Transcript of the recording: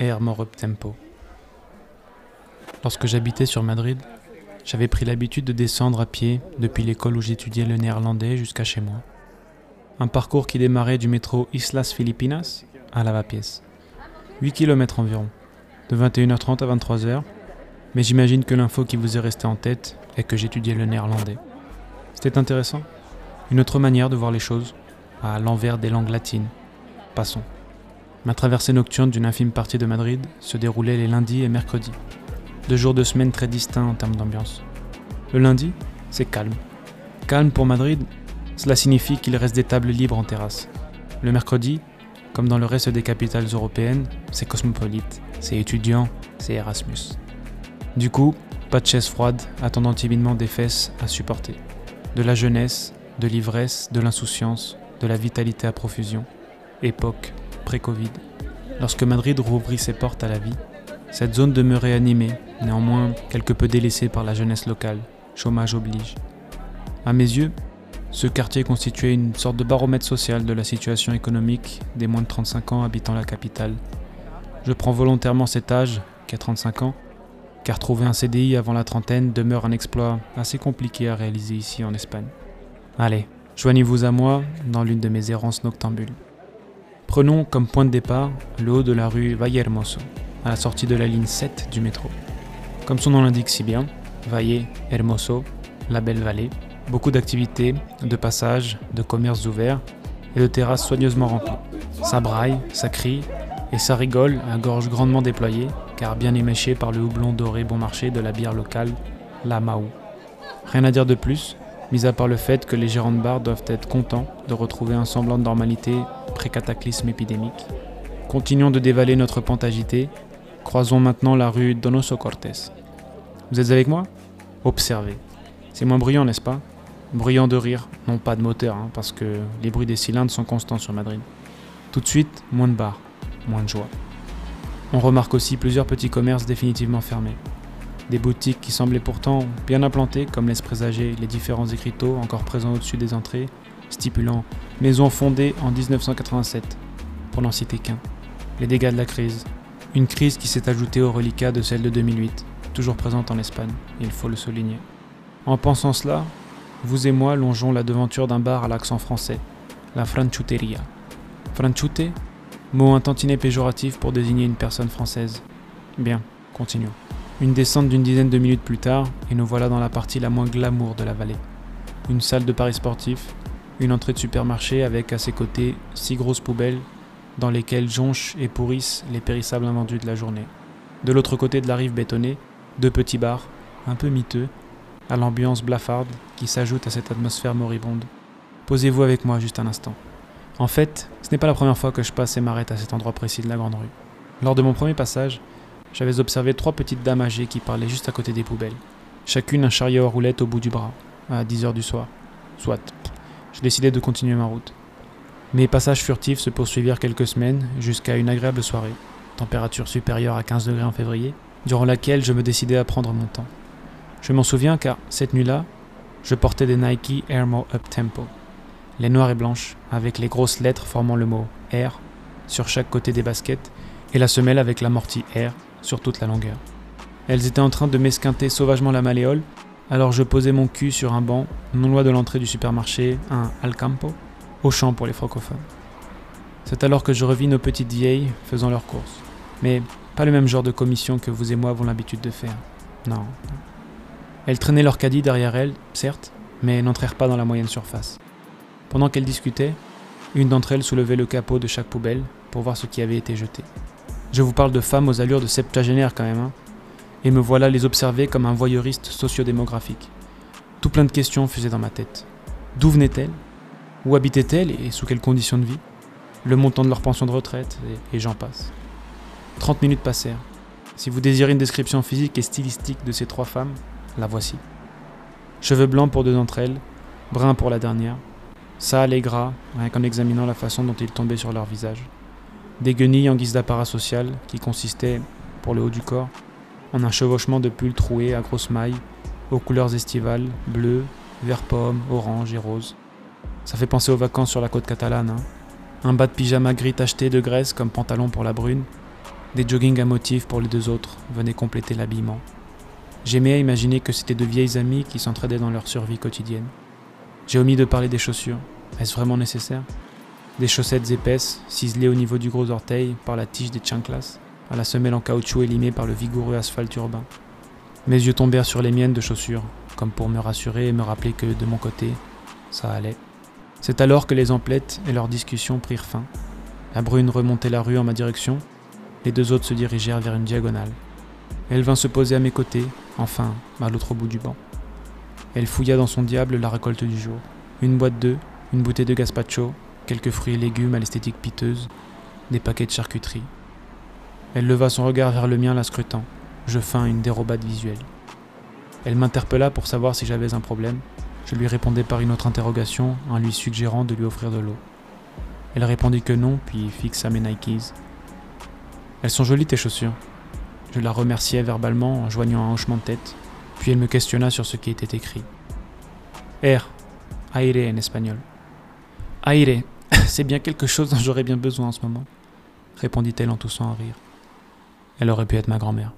Air more tempo. Lorsque j'habitais sur Madrid, j'avais pris l'habitude de descendre à pied depuis l'école où j'étudiais le néerlandais jusqu'à chez moi. Un parcours qui démarrait du métro Islas Filipinas à Lavapiés. 8 km environ, de 21h30 à 23h, mais j'imagine que l'info qui vous est restée en tête est que j'étudiais le néerlandais. C'était intéressant. Une autre manière de voir les choses, à l'envers des langues latines. Passons. Ma traversée nocturne d'une infime partie de Madrid se déroulait les lundis et mercredis. Deux jours de semaine très distincts en termes d'ambiance. Le lundi, c'est calme. Calme pour Madrid, cela signifie qu'il reste des tables libres en terrasse. Le mercredi, comme dans le reste des capitales européennes, c'est cosmopolite, c'est étudiant, c'est Erasmus. Du coup, pas de chaise froide attendant timidement des fesses à supporter. De la jeunesse, de l'ivresse, de l'insouciance, de la vitalité à profusion. Époque pré-Covid. Lorsque Madrid rouvrit ses portes à la vie, cette zone demeurait animée, néanmoins quelque peu délaissée par la jeunesse locale, chômage oblige. À mes yeux, ce quartier constituait une sorte de baromètre social de la situation économique des moins de 35 ans habitant la capitale. Je prends volontairement cet âge, qui a 35 ans, car trouver un CDI avant la trentaine demeure un exploit assez compliqué à réaliser ici en Espagne. Allez, joignez-vous à moi dans l'une de mes errances noctambules. Prenons comme point de départ le haut de la rue Valle Hermoso, à la sortie de la ligne 7 du métro. Comme son nom l'indique si bien, Valle Hermoso, la belle vallée, beaucoup d'activités, de passages, de commerces ouverts et de terrasses soigneusement remplies. Ça braille, ça crie et ça rigole à gorge grandement déployée, car bien éméché par le houblon doré bon marché de la bière locale, la Maou. Rien à dire de plus, mis à part le fait que les gérants de bar doivent être contents de retrouver un semblant de normalité pré-cataclysme épidémique. Continuons de dévaler notre pente agitée, croisons maintenant la rue Donoso Cortés. Vous êtes avec moi? Observez. C'est moins bruyant, n'est-ce pas? Bruyant de rire, non pas de moteur, hein, parce que les bruits des cylindres sont constants sur Madrid. Tout de suite, moins de bars, moins de joie. On remarque aussi plusieurs petits commerces définitivement fermés. Des boutiques qui semblaient pourtant bien implantées, comme laissent présager les différents écriteaux encore présents au-dessus des entrées, stipulant Maison fondée en 1987, pour n'en citer qu'un. Les dégâts de la crise. Une crise qui s'est ajoutée aux reliquats de celle de 2008, toujours présente en Espagne, il faut le souligner. En pensant cela, vous et moi longeons la devanture d'un bar à l'accent français, la Franchuteria. Franchute Mot un tantinet péjoratif pour désigner une personne française. Bien, continuons. Une descente d'une dizaine de minutes plus tard, et nous voilà dans la partie la moins glamour de la vallée. Une salle de paris sportif, une entrée de supermarché avec à ses côtés six grosses poubelles dans lesquelles jonchent et pourrissent les périssables invendus de la journée. De l'autre côté de la rive bétonnée, deux petits bars, un peu miteux, à l'ambiance blafarde qui s'ajoute à cette atmosphère moribonde. Posez-vous avec moi juste un instant. En fait, ce n'est pas la première fois que je passe et m'arrête à cet endroit précis de la grande rue. Lors de mon premier passage, j'avais observé trois petites dames âgées qui parlaient juste à côté des poubelles. Chacune un chariot à roulettes au bout du bras, à 10 heures du soir. Soit. Je décidai de continuer ma route. Mes passages furtifs se poursuivirent quelques semaines jusqu'à une agréable soirée, température supérieure à 15 degrés en février, durant laquelle je me décidai à prendre mon temps. Je m'en souviens car cette nuit-là, je portais des Nike Air More Up Tempo, les noires et blanches, avec les grosses lettres formant le mot Air sur chaque côté des baskets et la semelle avec l'amorti Air sur toute la longueur. Elles étaient en train de m'esquinter sauvagement la malléole, alors je posais mon cul sur un banc, non loin de l'entrée du supermarché, un Alcampo, au champ pour les francophones. C'est alors que je revis nos petites vieilles faisant leurs courses. Mais pas le même genre de commission que vous et moi avons l'habitude de faire. Non. Elles traînaient leur caddie derrière elles, certes, mais n'entrèrent pas dans la moyenne surface. Pendant qu'elles discutaient, une d'entre elles soulevait le capot de chaque poubelle pour voir ce qui avait été jeté. Je vous parle de femmes aux allures de septuagénaires quand même, hein. Et me voilà les observer comme un voyeuriste sociodémographique. Tout plein de questions fusaient dans ma tête. D'où venaient-elles? Où habitaient-elles et sous quelles conditions de vie? Le montant de leur pension de retraite, et, j'en passe. 30 minutes passèrent. Si vous désirez une description physique et stylistique de ces trois femmes, la voici. Cheveux blancs pour deux d'entre elles, bruns pour la dernière, sales et gras, rien qu'en examinant la façon dont ils tombaient sur leur visage des guenilles en guise d'apparat social qui consistait, pour le haut du corps, en un chevauchement de pulls troués à grosses mailles, aux couleurs estivales, bleu, vert pomme, orange et rose. Ça fait penser aux vacances sur la côte catalane. Hein. Un bas de pyjama gris tacheté de graisse comme pantalon pour la brune, Des joggings à motifs pour les deux autres venaient compléter l'habillement. J'aimais à imaginer que c'était de vieilles amies qui s'entraidaient dans leur survie quotidienne. J'ai omis de parler des chaussures. Est-ce vraiment nécessaire? Des chaussettes épaisses, ciselées au niveau du gros orteil par la tige des chanclas, à la semelle en caoutchouc élimée par le vigoureux asphalte urbain. Mes yeux tombèrent sur les miennes de chaussures, comme pour me rassurer et me rappeler que de mon côté, ça allait. C'est alors que les emplettes et leurs discussions prirent fin. La brune remontait la rue en ma direction, les deux autres se dirigèrent vers une diagonale. Elle vint se poser à mes côtés, enfin, à l'autre bout du banc. Elle fouilla dans son diable la récolte du jour. Une boîte d'œufs, une bouteille de gazpacho, quelques fruits et légumes à l'esthétique piteuse, des paquets de charcuterie. Elle leva son regard vers le mien la scrutant. Je fins une dérobade visuelle. Elle m'interpella pour savoir si j'avais un problème. Je lui répondais par une autre interrogation en lui suggérant de lui offrir de l'eau. Elle répondit que non, puis fixa mes Nikes. Elles sont jolies tes chaussures. Je la remerciai verbalement en joignant un hochement de tête, puis elle me questionna sur ce qui était écrit. Air, aire en espagnol. Aire, c'est bien quelque chose dont j'aurais bien besoin en ce moment, répondit-elle en toussant à rire. Elle aurait pu être ma grand-mère.